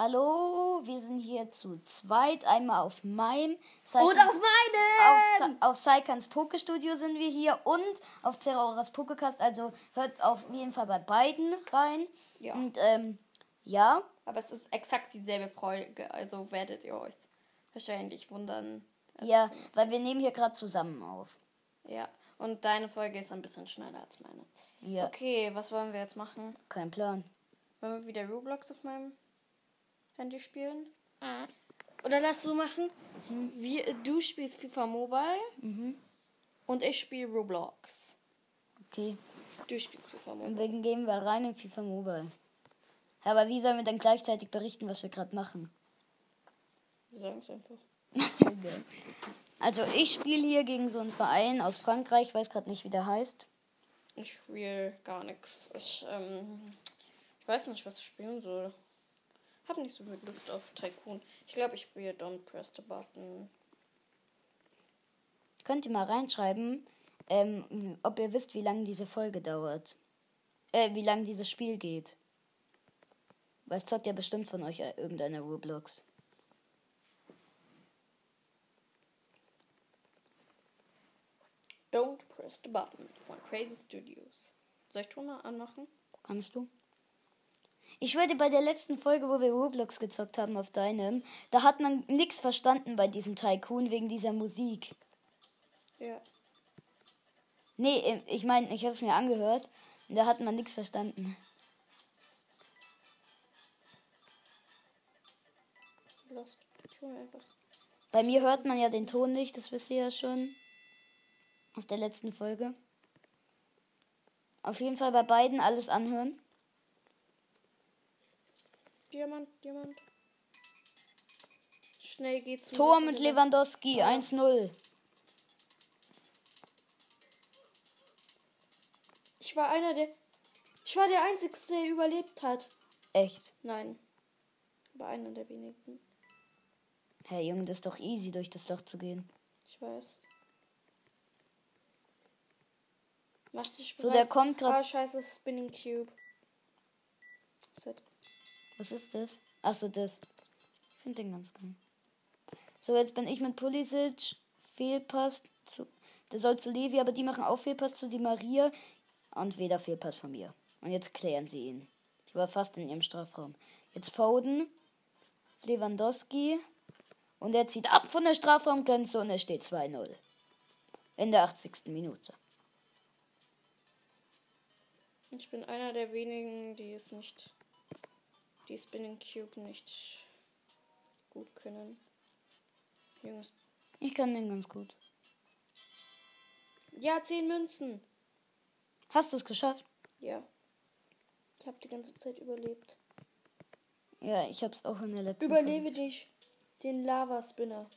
Hallo, wir sind hier zu zweit. Einmal auf meinem Und Saikans- auf meinen! auf, auf Saikans Pokestudio sind wir hier und auf Zeraoras Pokecast. Also hört auf jeden Fall bei beiden rein. Ja. Und ähm, ja, Aber es ist exakt dieselbe Folge, also werdet ihr euch wahrscheinlich wundern. Ja, weil wir nehmen hier gerade zusammen auf. Ja. Und deine Folge ist ein bisschen schneller als meine. Ja, Okay, was wollen wir jetzt machen? kein Plan. Wollen wir wieder Roblox auf meinem Handy spielen? Oder lass so machen. Wir, du spielst FIFA Mobile und ich spiele Roblox. Okay, Du spielst FIFA Mobile. und dann gehen wir rein in FIFA Mobile. Ja, Aber wie sollen wir dann gleichzeitig berichten, was wir gerade machen? Wir sagen es einfach. Also ich spiele hier gegen so einen Verein aus Frankreich, weiß gerade nicht, wie der heißt. Ich spiele gar nichts. Ich, ähm, ich weiß nicht, was ich spielen soll. Hab nicht so viel Lust auf Tycoon. Ich glaube, ich spiele Don't Press the Button. Könnt ihr mal reinschreiben, ähm, ob ihr wisst, wie lange diese Folge dauert. Äh, wie lange dieses Spiel geht. Weil es zockt ja bestimmt von euch äh, irgendeine Roblox. Don't Press the Button von Crazy Studios. Soll ich Ton anmachen? Kannst du? Ich würde bei der letzten Folge, wo wir Roblox gezockt haben auf deinem, da hat man nichts verstanden bei diesem Tycoon wegen dieser Musik. Ja. Nee, ähm, ich meine, ich habe es mir angehört und da hat man nichts verstanden. Lost. Bei mir hört man ja den Ton nicht, das wisst ihr ja schon. Aus der letzten Folge. Auf jeden Fall bei beiden alles anhören. Diamant, Diamant. Schnell geht's. Tor mit Lewandowski, Ja. 1-0. Ich war einer der. Ich war der Einzige, der überlebt hat. Echt. Nein. War einer der wenigen. Hey Junge, das ist doch easy, durch das Loch zu gehen. Ich weiß. Mach dich So, bereit. der kommt grad- Ah, scheiße, Spinning Cube. Set. Was ist das? Achso, das. Ich finde den ganz geil. So, jetzt bin ich mit Pulisic. Fehlpass zu. Der soll zu Levi, aber die machen auch Fehlpass zu die Maria. Und weder Fehlpass von mir. Und jetzt klären sie ihn. Ich war fast in ihrem Strafraum. Jetzt Foden. Lewandowski. Und er zieht ab von der Strafraumgrenze und es steht 2-0. In der 80. Minute. Ich bin einer der wenigen, die es nicht. Die Spinning Cube nicht gut können. Jungs. Ich kann den ganz gut. Ja, 10 Münzen. Hast du es geschafft? Ja. Ich habe die ganze Zeit überlebt. Ja, ich hab's auch in der letzten Überlebe dich. Den Lava-Spinner.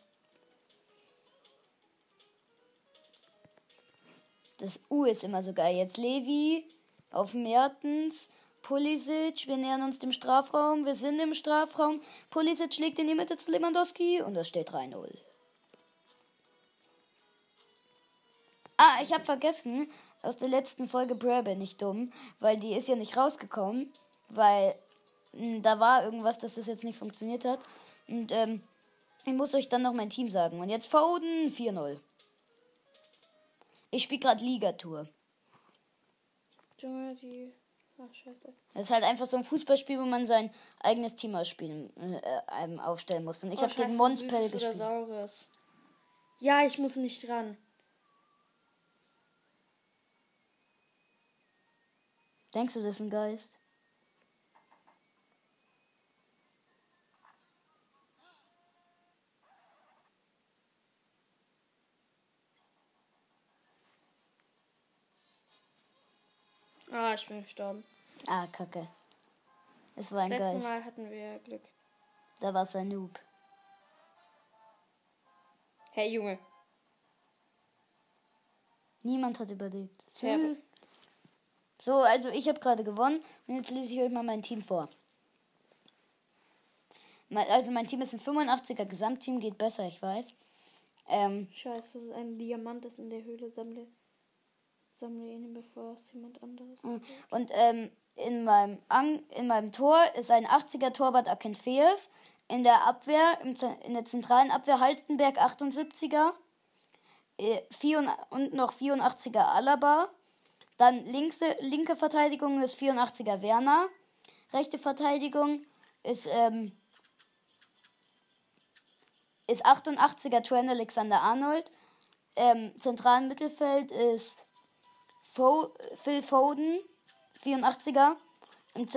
Das U ist immer so geil. Jetzt Levi auf Mertens. Pulisic, wir nähern uns dem Strafraum. Wir sind im Strafraum. Pulisic schlägt in die Mitte zu Lewandowski und es steht 3-0. Ah, ich habe vergessen, aus der letzten Folge Brer bin ich dumm, weil die ist ja nicht rausgekommen, weil mh, da war irgendwas, dass das jetzt nicht funktioniert hat. Und ähm, ich muss euch dann noch mein Team sagen. Und jetzt Foden 4-0. Ich spiele gerade Ligatour. Junge, die. Ach, scheiße. Das ist halt einfach so ein Fußballspiel, wo man sein eigenes Team ausspielen, äh, ähm, aufstellen muss. Und ich Oh, habe gegen scheiße, Monspel Süßes oder gespielt. Saures. Ja, ich muss nicht ran. Denkst du, das ist ein Geist? Ah, ich bin gestorben. Ah, kacke. Es war ein Das letzte Geist. Mal hatten wir Glück. Da war es ein Noob. Hey, Junge. Niemand hat überlebt. Aber- So, also ich habe gerade gewonnen und jetzt lese ich euch mal mein Team vor. Also mein Team ist ein 85er Gesamtteam, geht besser, ich weiß. Ähm, Scheiße, das ist ein Diamant, das in der Höhle sammle. Sammle ihn, bevor es jemand anderes. Mhm. Und ähm, in, meinem An in meinem Tor ist ein 80er Torwart Akenfeev. In der Abwehr, in der zentralen Abwehr Halstenberg 78er. äh, vier- Und noch 84er Alaba. Dann linkse, linke Verteidigung ist 84er Werner. Rechte Verteidigung ist, ähm, ist 88er Trent Alexander Arnold. Ähm, zentralen Mittelfeld ist Fo Phil Foden, 84er. Im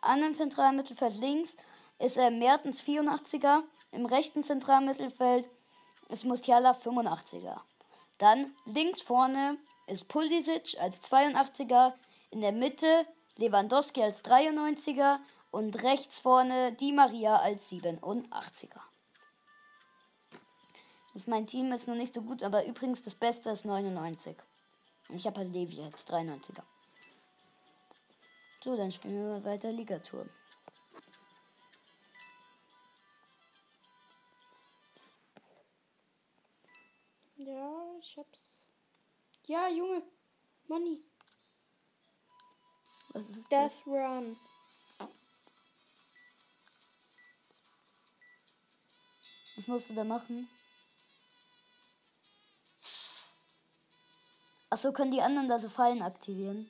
anderen zentralen Mittelfeld links ist äh, Mertens, 84er. Im rechten zentralen Mittelfeld ist Musiala, 85er. Dann links vorne ist Pulisic als 82er. In der Mitte Lewandowski als 93er. Und rechts vorne Di Maria als 87er. Das mein Team ist noch nicht so gut, aber übrigens das Beste ist 99. Ich habe halt Levi als 93er. So, dann spielen wir mal weiter Ligatur. Ja, ich hab's. Ja, Junge. Money. Was ist das? Death Run. Was musst du da machen? Achso, können die anderen da so Fallen aktivieren?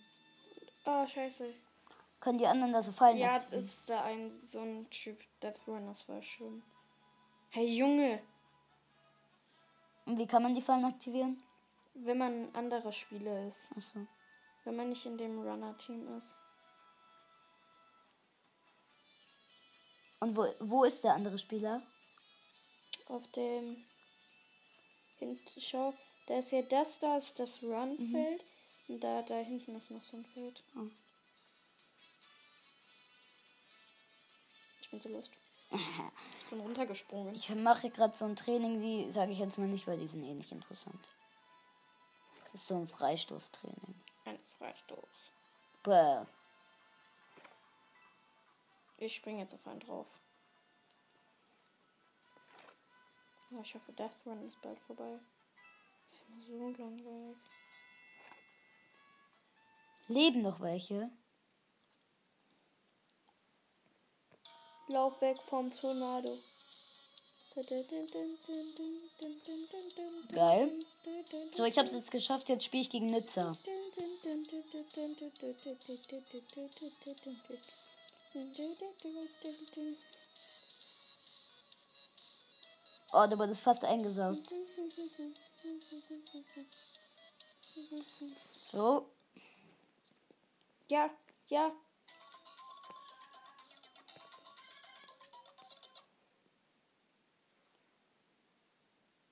Oh, scheiße. Können die anderen da so Fallen Ja, aktivieren? ist da ein so ein Typ Death Run, das war schön. Hey Junge, Und wie kann man die Fallen aktivieren? wenn man ein anderer Spieler ist, Achso. wenn man nicht in dem Runner-Team ist. Und wo, wo ist der andere Spieler? Auf dem hinten, schau, da ist ja das, da ist das Run-Feld. Und da, da hinten ist noch so ein Feld. Oh. Ich bin so lost. Ich bin runtergesprungen. Ich mache gerade so ein Training, die sage ich jetzt mal nicht, weil die sind eh nicht interessant. Das ist so ein Freistoßtraining. Ein Freistoß. Bäh. Ich springe jetzt auf einen drauf. Ja, ich hoffe, Death Run ist bald vorbei. Ist immer so langweilig. Leben noch welche? Lauf weg vom Tornado. Geil. So, ich habe es jetzt geschafft. Jetzt spiele ich gegen Nizza. Oh, da wurde es fast eingesaugt. So, Ja, ja.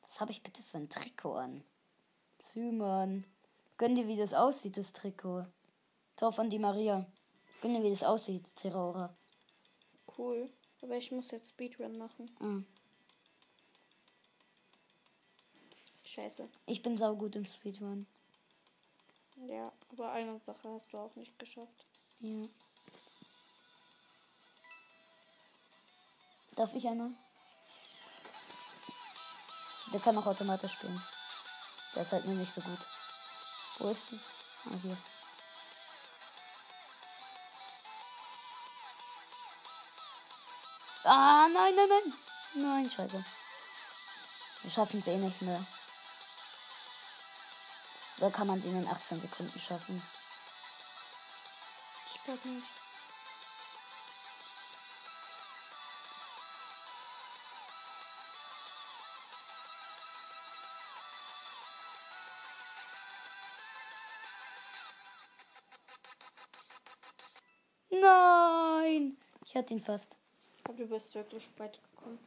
was habe ich bitte für ein Trikot an? Simon. Gönn dir, wie das aussieht, das Trikot. Tor von Di Maria. Gönn dir, wie das aussieht, Zeraora. Cool. Aber ich muss jetzt Speedrun machen. Ah. Scheiße. Ich bin saugut im Speedrun. Ja, aber eine Sache hast du auch nicht geschafft. Ja. Darf ich einmal? Der kann auch automatisch spielen. Der ist halt nur nicht so gut. Wo ist es? Ah, hier. Ah, nein, nein, nein. Nein, scheiße. Wir schaffen es eh nicht mehr. Oder kann man den in 18 Sekunden schaffen? Ich glaube nicht. Nein! Ich hatte ihn fast. Aber du bist wirklich weit gekommen.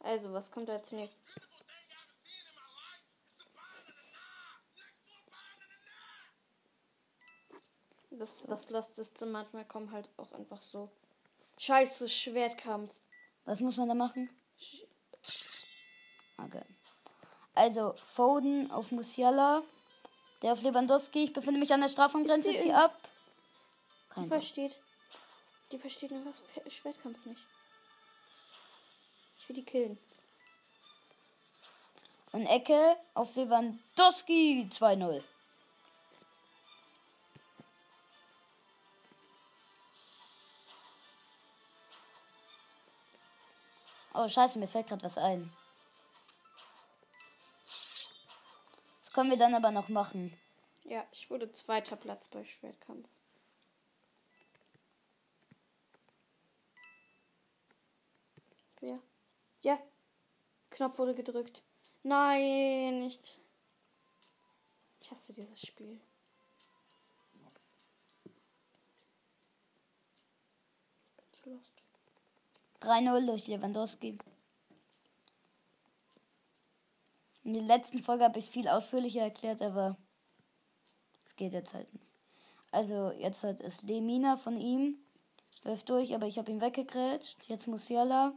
Also, was kommt als nächstes? Das, das Losteste manchmal kommen halt auch einfach so. Scheiße, Schwertkampf. Was muss man da machen? Okay. Also, Foden auf Musiala. Der auf Lewandowski. Ich befinde mich an der Strafraumgrenze. Ist sie Zieh ab. Die Kein Tor. versteht. Die versteht einfach Fe- Schwertkampf nicht. Ich will die killen. Und Ecke auf Lewandowski 2-0. Oh, scheiße, mir fällt gerade was ein. Das können wir dann aber noch machen. Ja, ich wurde zweiter Platz bei Schwertkampf. Wer? Ja. Knopf wurde gedrückt. Nein, nicht. Ich hasse dieses Spiel. 3-0 durch Lewandowski. In der letzten Folge habe ich es viel ausführlicher erklärt, aber es geht jetzt halt nicht. Also jetzt hat es Lemina von ihm. Läuft durch, aber ich habe ihn weggegrätscht. Jetzt Musiala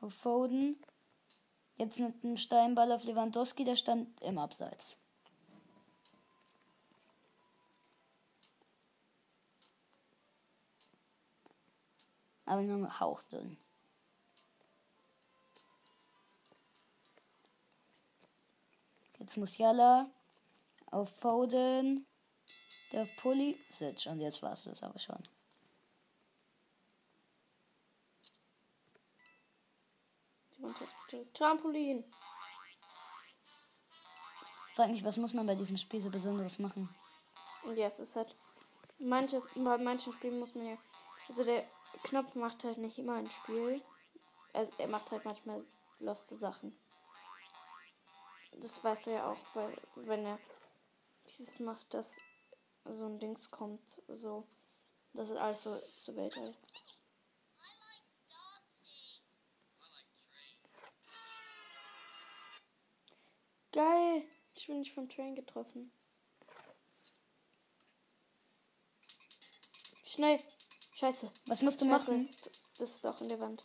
auf Foden. Jetzt mit einem Steinball auf Lewandowski, der stand im Abseits. Aber nur hauchdünn. Jetzt Musiala auf Foden, der auf Pulisic und jetzt war es das aber schon. Trampolin. Frag mich, was muss man bei diesem Spiel so Besonderes machen? Und ja, es ist halt. Manche, bei manchen Spielen muss man ja. Also der Knopf macht halt nicht immer ein Spiel. Er, er macht halt manchmal loste Sachen. Das weiß er ja auch, weil wenn er dieses macht, dass so ein Dings kommt, so. Das ist alles so zur Welt halt. Geil! Ich bin nicht vom Train getroffen. Schnell! Scheiße. Was musst du Scheiße. machen? Das ist doch in der Wand.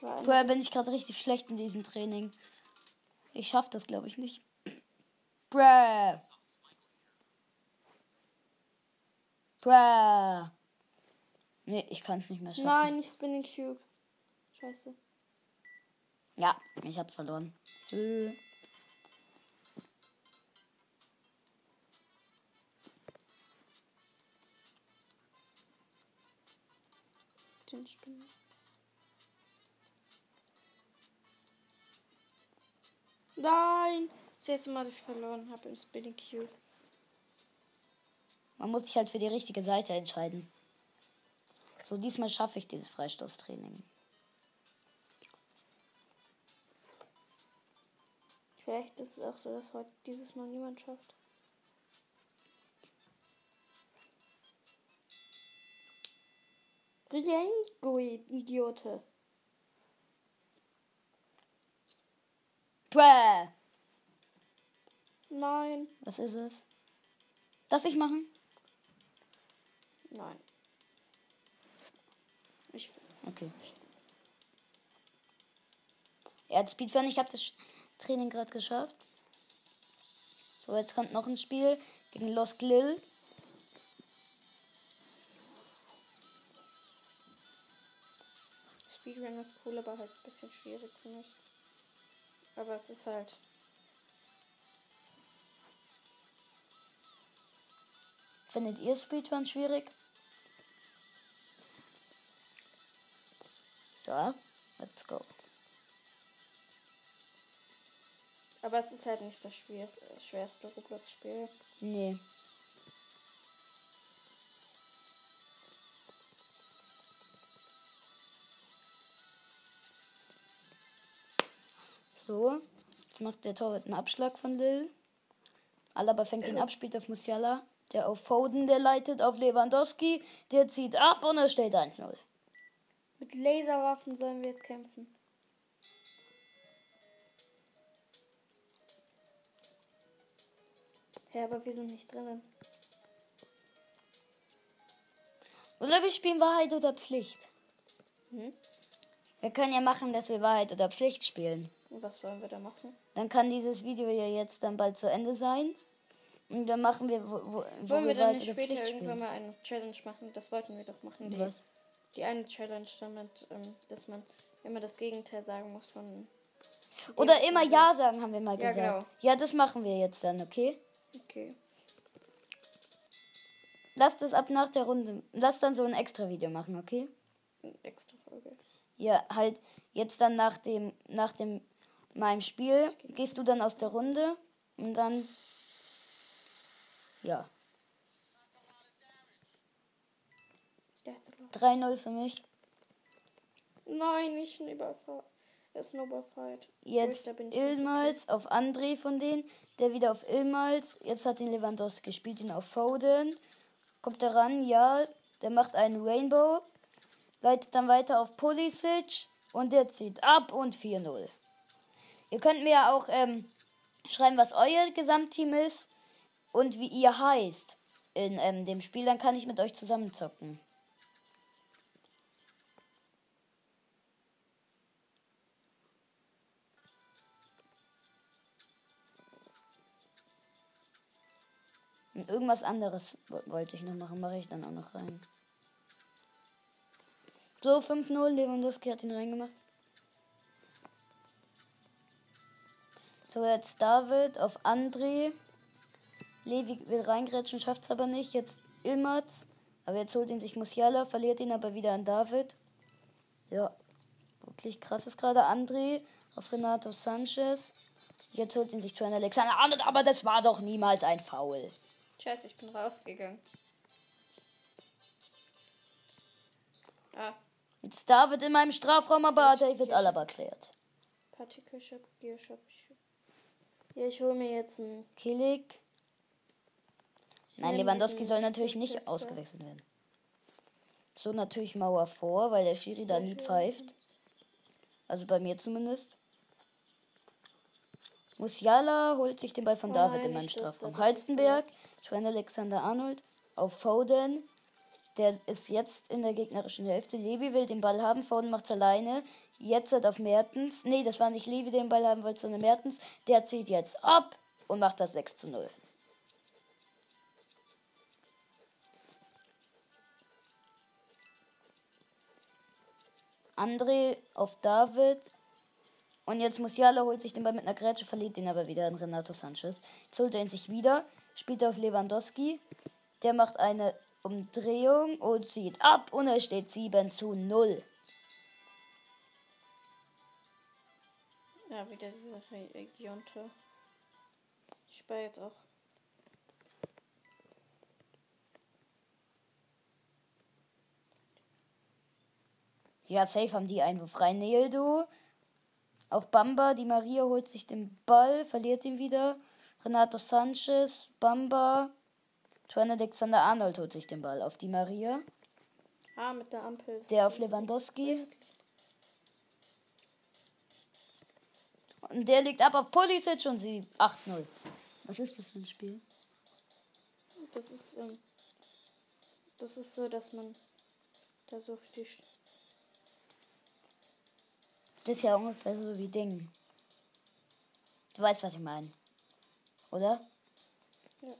Woher bin ich gerade richtig schlecht in diesem Training? Ich schaff das, glaube ich, nicht. Bruh. Bruh. Nee, ich kann es nicht mehr schaffen. Nein, nicht Spinning Cube. Scheiße. Ja, ich hab's verloren. Den Spinning. Nein! Das erste Mal, dass ich verloren habe im Spinning Cube. Man muss sich halt für die richtige Seite entscheiden. So, diesmal schaffe ich dieses Freistoßtraining. Vielleicht ist es auch so, dass heute dieses Mal niemand schafft. Riengo, Idiote. Bruh. Nein. Was ist es? Darf ich machen? Nein. Ich, Okay. Er hat Speedrun, ich habe das Training gerade geschafft. So, jetzt kommt noch ein Spiel gegen Los Lil. Speedrun ist cool, aber halt ein bisschen schwierig für mich. Aber es ist halt. Findet ihr Speedrun schwierig? So, let's go. Aber es ist halt nicht das schwerste, Roblox-Spiel. Nee. So, jetzt macht der Torwart einen Abschlag von Lil. Alaba fängt den ab, spielt auf Musiala. Der auf Foden, der leitet auf Lewandowski. Der zieht ab und er steht 1-0. Mit Laserwaffen sollen wir jetzt kämpfen. Ja, aber wir sind nicht drinnen. Oder wir spielen Wahrheit oder Pflicht. Hm? Wir können ja machen, dass wir Wahrheit oder Pflicht spielen. Und was wollen wir da machen? Dann kann dieses Video ja jetzt dann bald zu Ende sein. Und dann machen wir, wo, wo, wo Wollen wir wir dann später Pflicht irgendwann spielen. mal eine Challenge machen? Das wollten wir doch machen. Die Was? die eine Challenge damit, ähm, dass man immer das Gegenteil sagen muss von. Oder immer Ja sagen, haben wir mal Ja, gesagt. genau. Ja, das machen wir jetzt dann, okay? Okay. Lass das ab nach der Runde. Lass dann so ein extra Video machen, okay? Eine extra Folge. Ja, halt jetzt dann nach dem nach dem meinem Spiel gehst du dann aus der Runde und dann ja, Der hat so laut. 3-0 für mich. Nein, nicht. Jetzt Ruhig, da bin ich nicht so Ilmals auf André von denen, der wieder auf Ilmals. Jetzt hat den Lewandowski, spielt ihn auf Foden. Kommt er ran, ja, der macht einen Rainbow, leitet dann weiter auf Pulisic und der zieht ab und 4-0. Ihr könnt mir ja auch ähm, schreiben, was euer Gesamtteam ist und wie ihr heißt in ähm, dem Spiel, dann kann ich mit euch zusammen zocken. Und irgendwas anderes wo- wollte ich noch machen, mache ich dann auch noch rein. So, 5-0, Lewandowski hat ihn reingemacht. So, jetzt David auf André. Levi will reingrätschen, schafft es aber nicht. Jetzt Ilmaz. Aber jetzt holt ihn sich Musiala, verliert ihn aber wieder an David. Ja, wirklich krass ist gerade André auf Renato Sanchez. Jetzt holt ihn sich Trent Alexander Arnold, aber das war doch niemals ein Foul. Scheiße, ich bin rausgegangen. Ah, Jetzt David in meinem Strafraum, aber David Alaba klärt. Gear Shop. Ja, ich hole mir jetzt einen. Killig. Nein, Lewandowski soll natürlich nicht ausgewechselt werden. So natürlich Mauer vor, weil der Schiri da nie pfeift. Also bei mir zumindest. Musiala holt sich den Ball von Oh David nein, in meinem Strafraum. Halstenberg. Trent Alexander Arnold auf Foden. Der ist jetzt in der gegnerischen Hälfte. Levi will den Ball haben, Foden macht's alleine. Jetzt hat auf Mertens. Nee, das war nicht Levi, der den Ball haben wollte, sondern Mertens. Der zieht jetzt ab und macht das 6 zu 0. André auf David. Und jetzt Musiala holt sich den Ball mit einer Grätsche, verliert ihn aber wieder an Renato Sanchez. Jetzt holt er ihn sich wieder, spielt auf Lewandowski. Der macht eine Umdrehung und zieht ab und es steht 7 zu 0. Ja, wieder diese Regionte. Ich spare jetzt auch. Ja, safe haben die Einwurf rein. Neildo auf Bamba. Die Maria holt sich den Ball, verliert ihn wieder. Renato Sanchez, Bamba. Trent Alexander Arnold holt sich den Ball auf die Maria. Ah, mit der Ampel. Der auf Lewandowski. Und der liegt ab auf Pulisic und sie 8-0. Was ist das für ein Spiel? Das ist, ähm, das ist so, dass man da so auf die. Sch- Das ist ja ungefähr so wie Ding. Du weißt, was ich meine. Oder? Ja.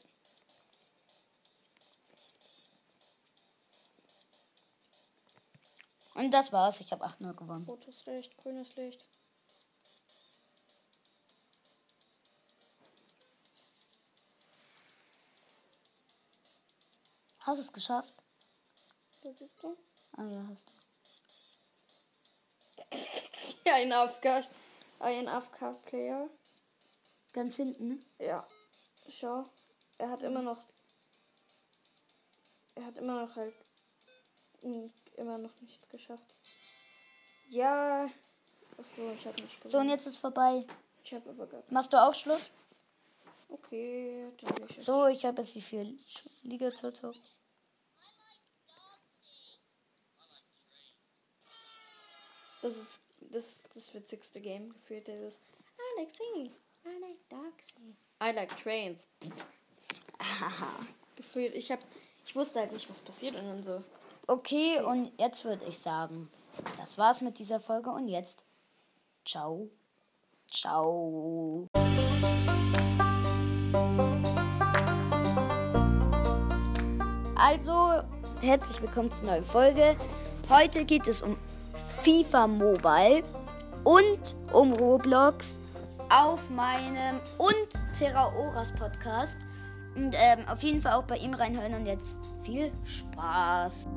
Und das war's. Ich habe 8-0 gewonnen. Rotes Licht, grünes Licht. Hast du es geschafft? Das siehst du? Ah ja, hast du. Ein AFK. Ein AFK-Player. Ganz hinten, ne? Ja. Schau. Er hat immer noch. Er hat immer noch halt. Mm, Immer noch nichts geschafft. Ja. Ach so, ich habe nicht So, und gewonnen. jetzt ist vorbei. Ich habe aber gar. Machst du auch Schluss? Okay, dann ich. So, ich habe jetzt die vier Liga-Toto. Das ist das, ist das witzigste Game gefühlt. Dieses I like singing. I like dogsy. I like trains. gefühlt. Ich hab's. Ich wusste halt nicht, was passiert und dann so. Okay, und jetzt würde ich sagen, das war's mit dieser Folge und jetzt ciao. Ciao. Also, herzlich willkommen zur neuen Folge. Heute geht es um FIFA Mobile und um Roblox auf meinem und Zeraoras Podcast. Und ähm, auf jeden Fall auch bei ihm reinhören und jetzt viel Spaß.